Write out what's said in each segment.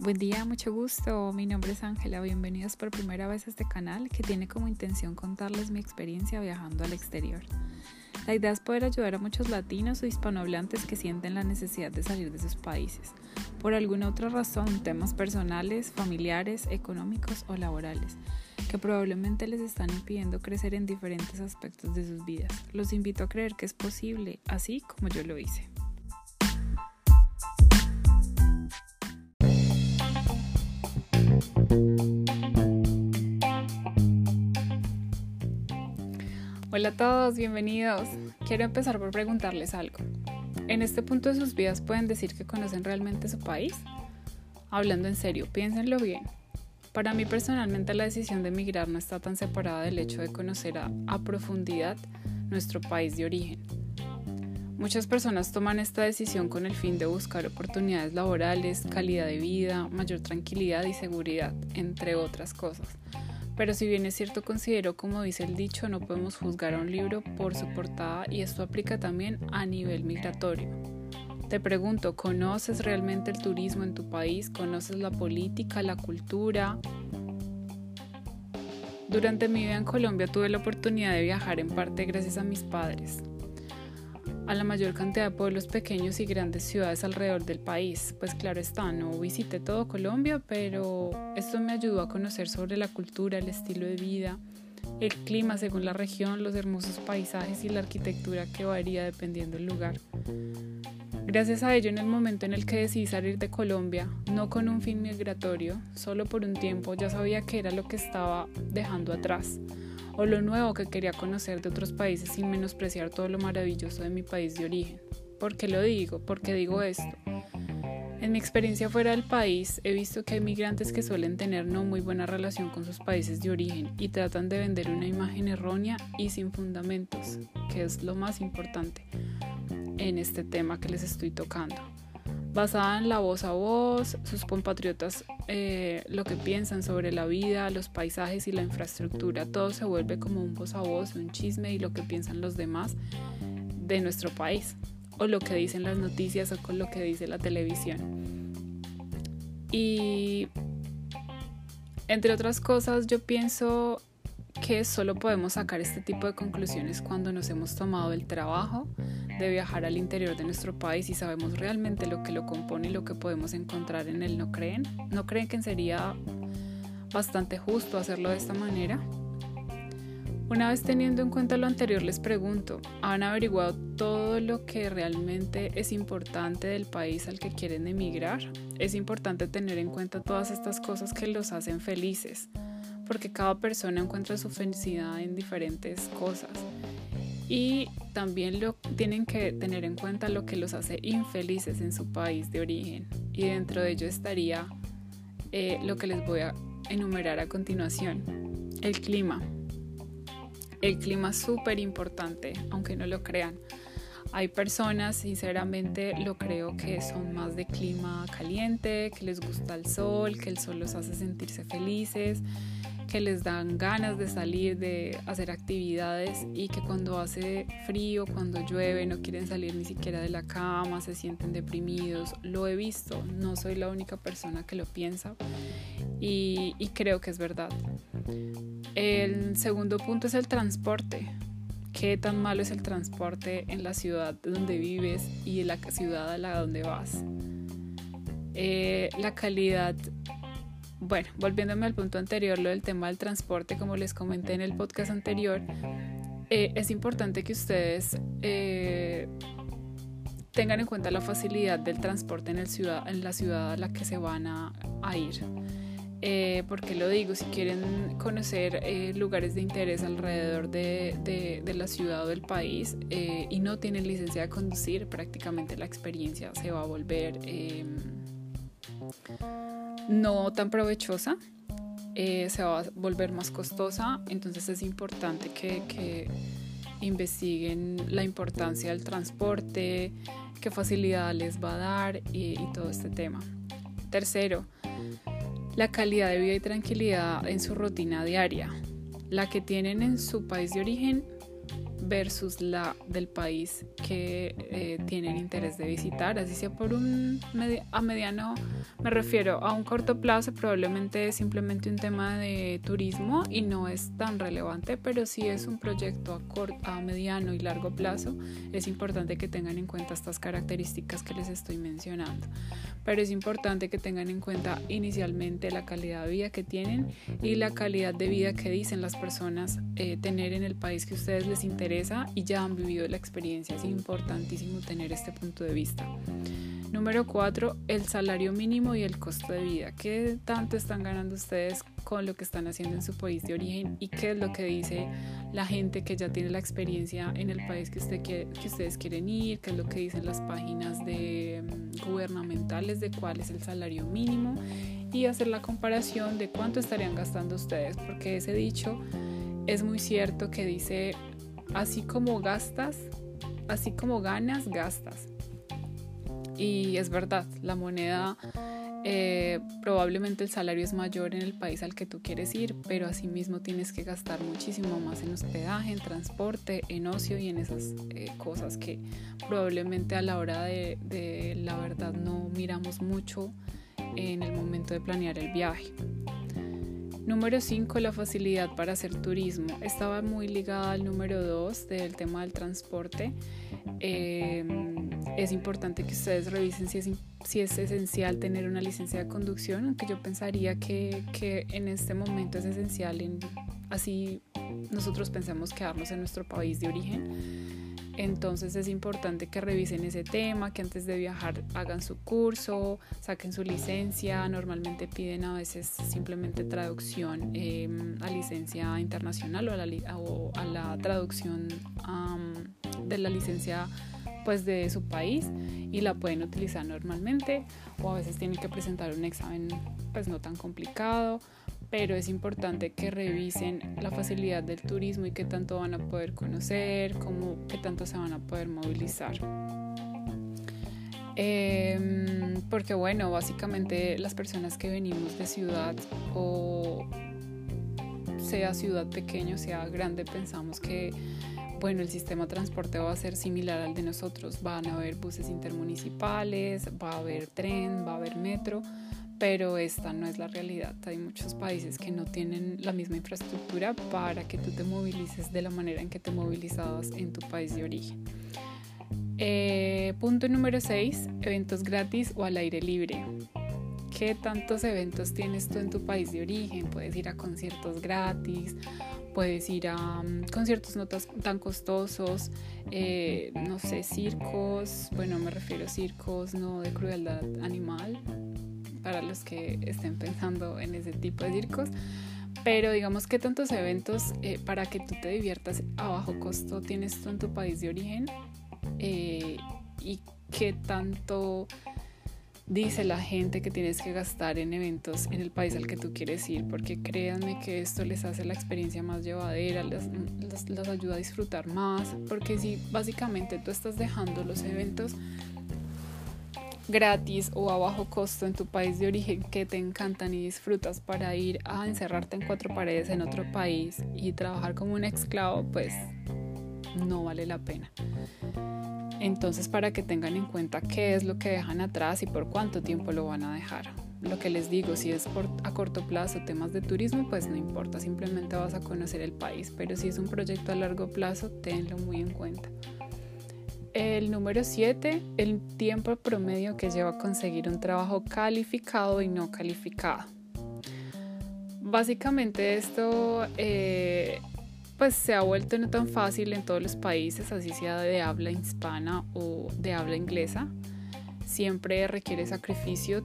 Buen día, mucho gusto. Mi nombre es Ángela. Bienvenidos por primera vez a este canal que tiene como intención contarles mi experiencia viajando al exterior. La idea es poder ayudar a muchos latinos o hispanohablantes que sienten la necesidad de salir de sus países, por alguna otra razón, temas personales, familiares, económicos o laborales, que probablemente les están impidiendo crecer en diferentes aspectos de sus vidas. Los invito a creer que es posible, así como yo lo hice. Hola a todos, bienvenidos. Quiero empezar por preguntarles algo. ¿En este punto de sus vidas pueden decir que conocen realmente su país? Hablando en serio, piénsenlo bien. Para mí personalmente la decisión de emigrar no está tan separada del hecho de conocer a, a profundidad nuestro país de origen. Muchas personas toman esta decisión con el fin de buscar oportunidades laborales, calidad de vida, mayor tranquilidad y seguridad, entre otras cosas. Pero si bien es cierto, considero, como dice el dicho, no podemos juzgar a un libro por su portada y esto aplica también a nivel migratorio. Te pregunto, ¿conoces realmente el turismo en tu país? ¿Conoces la política, la cultura? Durante mi vida en Colombia tuve la oportunidad de viajar en parte gracias a mis padres a la mayor cantidad de pueblos pequeños y grandes ciudades alrededor del país. Pues claro está, no visité todo Colombia, pero esto me ayudó a conocer sobre la cultura, el estilo de vida, el clima según la región, los hermosos paisajes y la arquitectura que varía dependiendo del lugar. Gracias a ello, en el momento en el que decidí salir de Colombia, no con un fin migratorio, solo por un tiempo, ya sabía que era lo que estaba dejando atrás o lo nuevo que quería conocer de otros países sin menospreciar todo lo maravilloso de mi país de origen. ¿Por qué lo digo? ¿Por qué digo esto? En mi experiencia fuera del país he visto que hay migrantes que suelen tener no muy buena relación con sus países de origen y tratan de vender una imagen errónea y sin fundamentos, que es lo más importante en este tema que les estoy tocando basada en la voz a voz, sus compatriotas eh, lo que piensan sobre la vida, los paisajes y la infraestructura. Todo se vuelve como un voz a voz, un chisme y lo que piensan los demás de nuestro país, o lo que dicen las noticias o con lo que dice la televisión. Y entre otras cosas, yo pienso que solo podemos sacar este tipo de conclusiones cuando nos hemos tomado el trabajo de viajar al interior de nuestro país y sabemos realmente lo que lo compone y lo que podemos encontrar en él. ¿No creen? ¿No creen que sería bastante justo hacerlo de esta manera? Una vez teniendo en cuenta lo anterior, les pregunto, ¿han averiguado todo lo que realmente es importante del país al que quieren emigrar? Es importante tener en cuenta todas estas cosas que los hacen felices, porque cada persona encuentra su felicidad en diferentes cosas y también lo, tienen que tener en cuenta lo que los hace infelices en su país de origen y dentro de ello estaría eh, lo que les voy a enumerar a continuación, el clima. El clima es súper importante, aunque no lo crean. Hay personas, sinceramente, lo creo que son más de clima caliente, que les gusta el sol, que el sol los hace sentirse felices que les dan ganas de salir, de hacer actividades y que cuando hace frío, cuando llueve, no quieren salir ni siquiera de la cama, se sienten deprimidos. Lo he visto, no soy la única persona que lo piensa y, creo que es verdad. El segundo punto es el transporte. ¿Qué tan malo es el transporte en la ciudad donde vives y en la ciudad a la donde vas? Eh, la calidad bueno, volviéndome al punto anterior, lo del tema del transporte, como les comenté en el podcast anterior, eh, es importante que ustedes eh, tengan en cuenta la facilidad del transporte en, el ciudad, en la ciudad a la que se van a, ir. Eh, porque lo digo, si quieren conocer lugares de interés alrededor de, de, la ciudad o del país y no tienen licencia de conducir, prácticamente la experiencia se va a volver no tan provechosa, eh, se va a volver más costosa, entonces es importante que, investiguen la importancia del transporte, qué facilidad les va a dar y, todo este tema. Tercero, la calidad de vida y tranquilidad en su rutina diaria, la que tienen en su país de origen versus la del país que eh, tienen interés de visitar, así sea por un a mediano, me refiero a un corto plazo, probablemente es simplemente un tema de turismo y no es tan relevante, pero si es un proyecto a, corto, a mediano y largo plazo, es importante que tengan en cuenta estas características que les estoy mencionando. Pero es importante que tengan en cuenta inicialmente la calidad de vida que tienen y la calidad de vida que dicen las personas eh, tener en el país que ustedes les interesa y ya han vivido la experiencia. Es importantísimo tener este punto de vista. Número cuatro, el salario mínimo y el costo de vida. ¿Qué tanto están ganando ustedes con lo que están haciendo en su país de origen y qué es lo que dice la gente que ya tiene la experiencia en el país que ustedes quieren ir? ¿Qué es lo que dicen las páginas de, mm, gubernamentales de cuál es el salario mínimo? Y hacer la comparación de cuánto estarían gastando ustedes, porque ese dicho es muy cierto que dice, así como gastas, así como ganas, gastas. Y es verdad, la moneda, eh, probablemente el salario es mayor en el país al que tú quieres ir, pero asimismo tienes que gastar muchísimo más en hospedaje, en transporte, en ocio y en esas eh, cosas que probablemente a la hora de, de la verdad no miramos mucho en el momento de planear el viaje. Número 5, la facilidad para hacer turismo. Estaba muy ligada al número 2 del tema del transporte. Em, es importante que ustedes revisen si es, si es esencial tener una licencia de conducción, aunque yo pensaría que, que en este momento es esencial, en, así nosotros pensamos quedarnos en nuestro país de origen entonces es importante que revisen ese tema, que antes de viajar hagan su curso, saquen su licencia. Normalmente piden a veces simplemente traducción em, a licencia internacional o a la, a la traducción de la licencia pues de su país y la pueden utilizar normalmente o a veces tienen que presentar un examen pues no tan complicado pero es importante que revisen la facilidad del turismo y qué tanto van a poder conocer, cómo, qué tanto se van a poder movilizar. Em, porque bueno, básicamente las personas que venimos de ciudad o sea ciudad pequeño, sea grande, pensamos que bueno, el sistema de transporte va a ser similar al de nosotros. Van a haber buses intermunicipales, va a haber tren, va a haber metro, pero esta no es la realidad. Hay muchos países que no tienen la misma infraestructura para que tú te movilices de la manera en que te movilizabas en tu país de origen. Eh, punto número 6, eventos gratis o al aire libre. ¿Qué tantos eventos tienes tú en tu país de origen? Puedes ir a conciertos gratis, puedes ir a um, conciertos no tan costosos, eh, no sé, circos, bueno, me refiero a circos no de crueldad animal, para los que estén pensando en ese tipo de circos. Pero digamos que tantos eventos eh, para que tú te diviertas a bajo costo tienes tú en tu país de origen eh, y qué tanto dice la gente que tienes que gastar en eventos en el país al que tú quieres ir, porque créanme que esto les hace la experiencia más llevadera, les, les ayuda a disfrutar más, porque si básicamente tú estás dejando los eventos gratis o a bajo costo en tu país de origen que te encantan y disfrutas para ir a encerrarte en cuatro paredes en otro país y trabajar como un esclavo, pues no vale la pena. Entonces, para que tengan en cuenta qué es lo que dejan atrás y por cuánto tiempo lo van a dejar. Lo que les digo, si es a corto plazo temas de turismo, pues no importa, simplemente vas a conocer el país, pero si es un proyecto a largo plazo, tenlo muy en cuenta. El número 7, el tiempo promedio que lleva a conseguir un trabajo calificado y no calificado. Básicamente esto eh, pues se ha vuelto no tan fácil en todos los países, así sea de habla hispana o de habla inglesa. Siempre requiere sacrificio,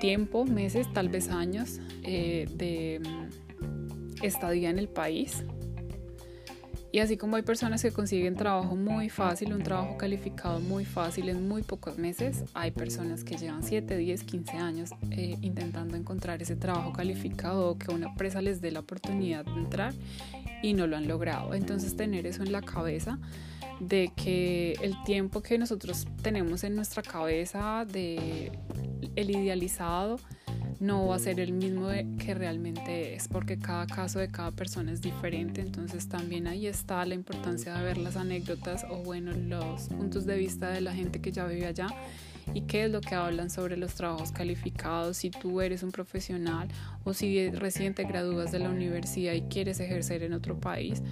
tiempo, meses, tal vez años eh, de mm, estadía en el país y así como hay personas que consiguen trabajo muy fácil, un trabajo calificado muy fácil en muy pocos meses, hay personas que llevan 7, 10, 15 años eh, intentando encontrar ese trabajo calificado o que una empresa les dé la oportunidad de entrar y no lo han logrado. Entonces tener eso en la cabeza de que el tiempo que nosotros tenemos en nuestra cabeza de el idealizado no va a ser el mismo que realmente es, porque cada caso de cada persona es diferente, entonces también ahí está la importancia de ver las anécdotas o bueno, los puntos de vista de la gente que ya vive allá y qué es lo que hablan sobre los trabajos calificados, si tú eres un profesional o si recién te gradúas de la universidad y quieres ejercer en otro país,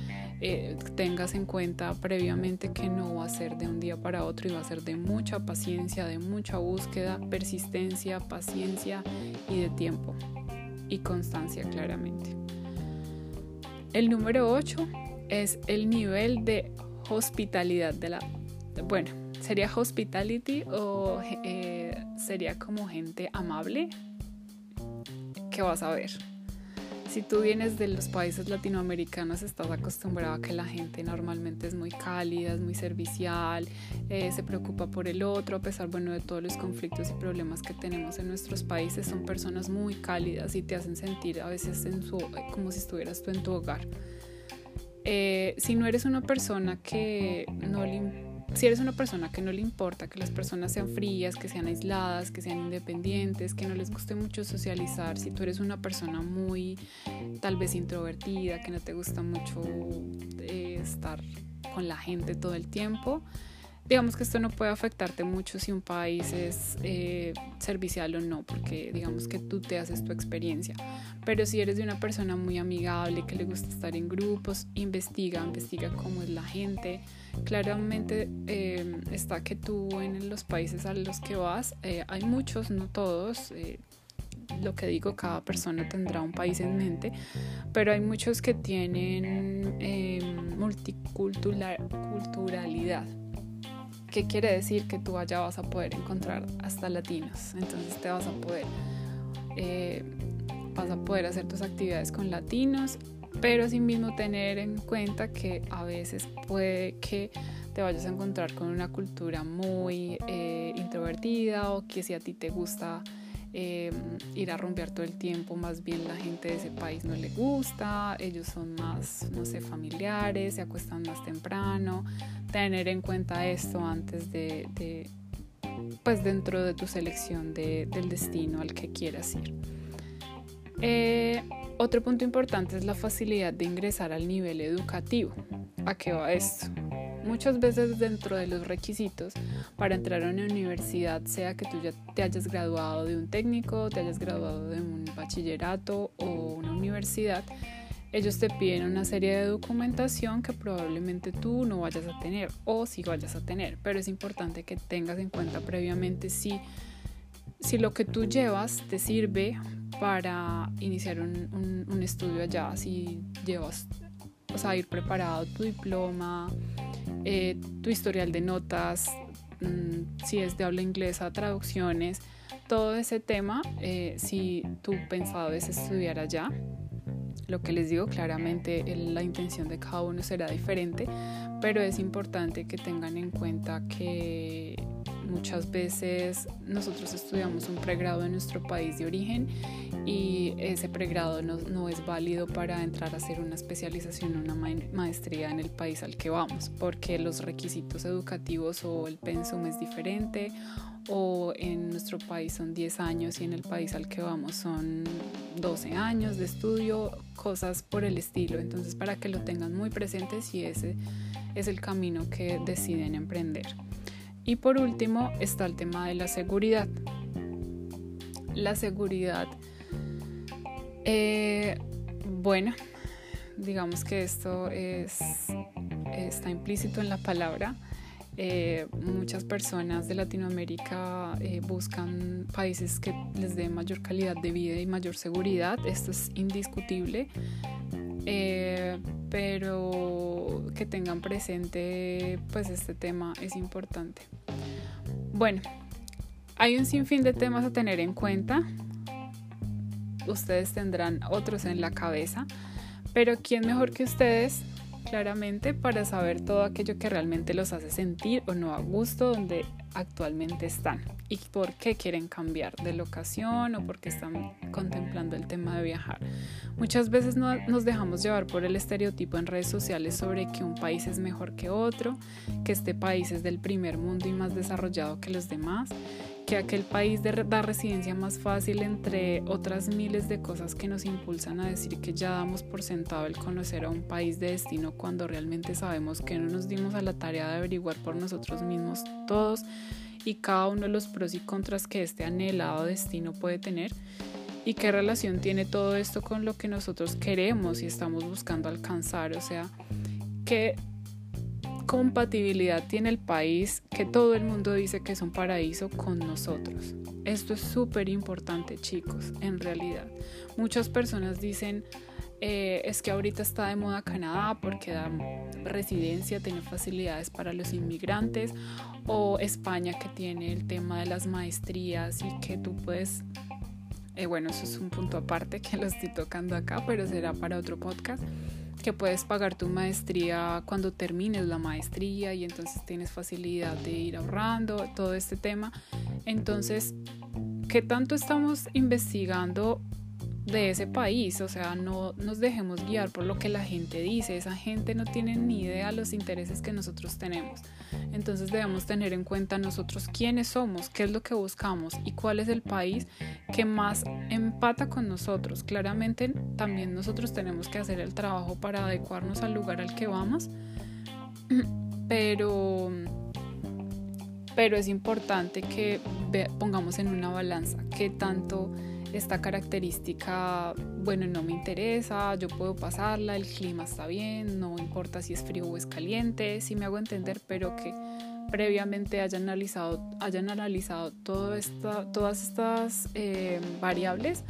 eh, tengas en cuenta previamente que no va a ser de un día para otro y va a ser de mucha paciencia, de mucha búsqueda, persistencia, paciencia y de tiempo y constancia claramente. El número 8 es el nivel de hospitalidad de la... Bueno, ¿Sería hospitality o eh, sería como gente amable? ¿Qué vas a ver? Si tú vienes de los países latinoamericanos, estás acostumbrado a que la gente normalmente es muy cálida, es muy servicial, eh, se preocupa por el otro, a pesar bueno, de todos los conflictos y problemas que tenemos en nuestros países, son personas muy cálidas y te hacen sentir a veces en su, como si estuvieras tú en tu hogar. Eh, si no eres una persona que no le si eres una persona que no le importa que las personas sean frías, que sean aisladas, que sean independientes, que no les guste mucho socializar, si tú eres una persona muy tal vez introvertida, que no te gusta mucho eh, estar con la gente todo el tiempo, digamos que esto no puede afectarte mucho si un país es eh, servicial o no, porque digamos que tú te haces tu experiencia. Pero si eres de una persona muy amigable, que le gusta estar en grupos, investiga, investiga cómo es la gente. Claramente eh, está que tú en los países a los que vas, eh, hay muchos, no todos, lo que digo, cada persona tendrá un país en mente, pero hay muchos que tienen multiculturalidad. ¿Qué quiere decir? Que tú allá vas a poder encontrar hasta latinos. Entonces te vas a poder, eh, vas a poder hacer tus actividades con latinos, pero mismo tener en cuenta que a veces puede que te vayas a encontrar con una cultura muy eh, introvertida o que si a ti te gusta eh, ir a rumbear todo el tiempo, más bien la gente de ese país no le gusta, ellos son más, no sé, familiares, se acuestan más temprano, tener en cuenta esto antes de, pues dentro de tu selección del destino al que quieras ir. Eh, otro punto importante es la facilidad de ingresar al nivel educativo. ¿A qué va esto? Muchas veces dentro de los requisitos para entrar a una universidad, sea que tú ya te hayas graduado de un técnico, te hayas graduado de un bachillerato o una universidad, ellos te piden una serie de documentación que probablemente tú no vayas a tener o si vayas a tener, pero es importante que tengas en cuenta previamente si, si lo que tú llevas te sirve para iniciar un, un, estudio allá, si llevas, o sea, ir preparado tu diploma, eh, tu historial de notas, mm, si es de habla inglesa, traducciones, todo ese tema, eh, si tú pensado es estudiar allá, lo que les digo claramente, la intención de cada uno será diferente, pero es importante que tengan en cuenta que muchas veces nosotros estudiamos un pregrado en nuestro país de origen y ese pregrado no, no, es válido para entrar a hacer una especialización o una maestría en el país al que vamos, porque los requisitos educativos o el pensum es diferente o en nuestro país son 10 años y en el país al que vamos son 12 años de estudio, cosas por el estilo. Entonces para que lo tengan muy presente si ese es el camino que deciden emprender. Y por último está el tema de la seguridad. La seguridad, eh, bueno, digamos que esto es, está implícito en la palabra eh, muchas personas de Latinoamérica eh, buscan países que les den mayor calidad de vida y mayor seguridad. Esto es indiscutible. Pero que tengan presente pues este tema es importante. Bueno, hay un sinfín de temas a tener en cuenta. Ustedes tendrán otros en la cabeza, pero ¿quién mejor que ustedes claramente para saber todo aquello que realmente los hace sentir o no a gusto donde actualmente están y por qué quieren cambiar de locación o por qué están contemplando el tema de viajar. Muchas veces nos dejamos llevar por el estereotipo en redes sociales sobre que un país es mejor que otro, que este país es del primer mundo y más desarrollado que los demás, que aquel país da residencia más fácil entre otras miles de cosas que nos impulsan a decir que ya damos por sentado el conocer a un país de destino cuando realmente sabemos que no nos dimos a la tarea de averiguar por nosotros mismos todos y cada uno de los pros y contras que este anhelado destino puede tener y qué relación tiene todo esto con lo que nosotros queremos y estamos buscando alcanzar, o sea, qué compatibilidad tiene el país que todo el mundo dice que es un paraíso con nosotros. Esto es súper importante, chicos, en realidad. Muchas personas dicen, eh, es que ahorita está de moda Canadá porque da residencia, tiene facilidades para los inmigrantes, o España que tiene el tema de las maestrías y que tú puedes eh, bueno, eso es un punto aparte que lo estoy tocando acá, pero será para otro podcast, que puedes pagar tu maestría cuando termines la maestría y entonces tienes facilidad de ir ahorrando, todo este tema. Entonces, ¿qué tanto estamos investigando de ese país? O sea, no nos dejemos guiar por lo que la gente dice, esa gente no tiene ni idea de los intereses que nosotros tenemos. Entonces debemos tener en cuenta nosotros quiénes somos, qué es lo que buscamos y cuál es el país que más empata con nosotros. Claramente también nosotros tenemos que hacer el trabajo para adecuarnos al lugar al que vamos, pero, pero es importante que pongamos en una balanza qué tanto esta característica, bueno, no me interesa, yo puedo pasarla, el clima está bien, no importa si es frío o es caliente, si me hago entender, pero que previamente hayan analizado, hayan analizado todas estas eh, variables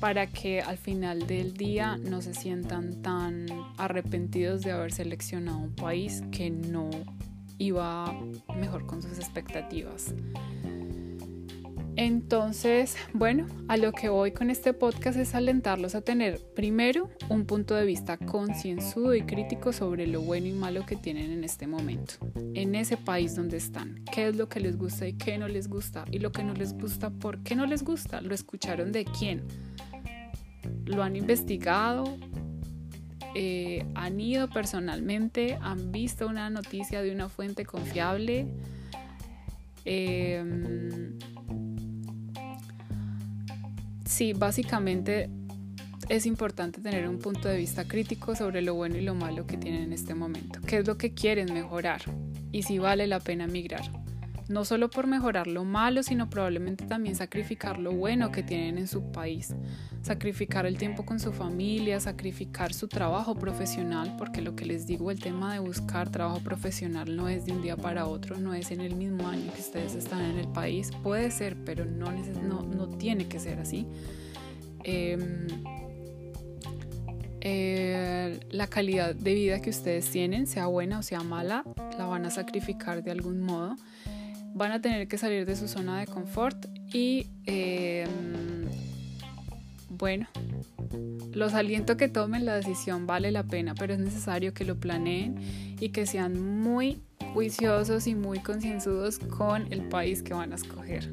para que al final del día no se sientan tan arrepentidos de haber seleccionado un país que no iba mejor con sus expectativas. Entonces, bueno, a lo que voy con este podcast es alentarlos a tener primero un punto de vista concienzudo y crítico sobre lo bueno y malo que tienen en este momento, en ese país donde están, qué es lo que les gusta y qué no les gusta, y lo que no les gusta, por qué no les gusta, lo escucharon de quién, lo han investigado, eh, han ido personalmente, han visto una noticia de una fuente confiable. Eh, sí, básicamente es importante tener un punto de vista crítico sobre lo bueno y lo malo que tienen en este momento. ¿Qué es lo que quieren mejorar? Y si vale la pena migrar. No solo por mejorar lo malo, sino probablemente también sacrificar lo bueno que tienen en su país. Sacrificar el tiempo con su familia, sacrificar su trabajo profesional, porque lo que les digo, el tema de buscar trabajo profesional no es de un día para otro, no es en el mismo año que ustedes están en el país. Puede ser, pero no, no, no tiene que ser así. Em, eh, la calidad de vida que ustedes tienen, sea buena o sea mala, la van a sacrificar de algún modo. Van a tener que salir de su zona de confort y em, bueno, los aliento que tomen la decisión, vale la pena, pero es necesario que lo planeen y que sean muy juiciosos y muy concienzudos con el país que van a escoger.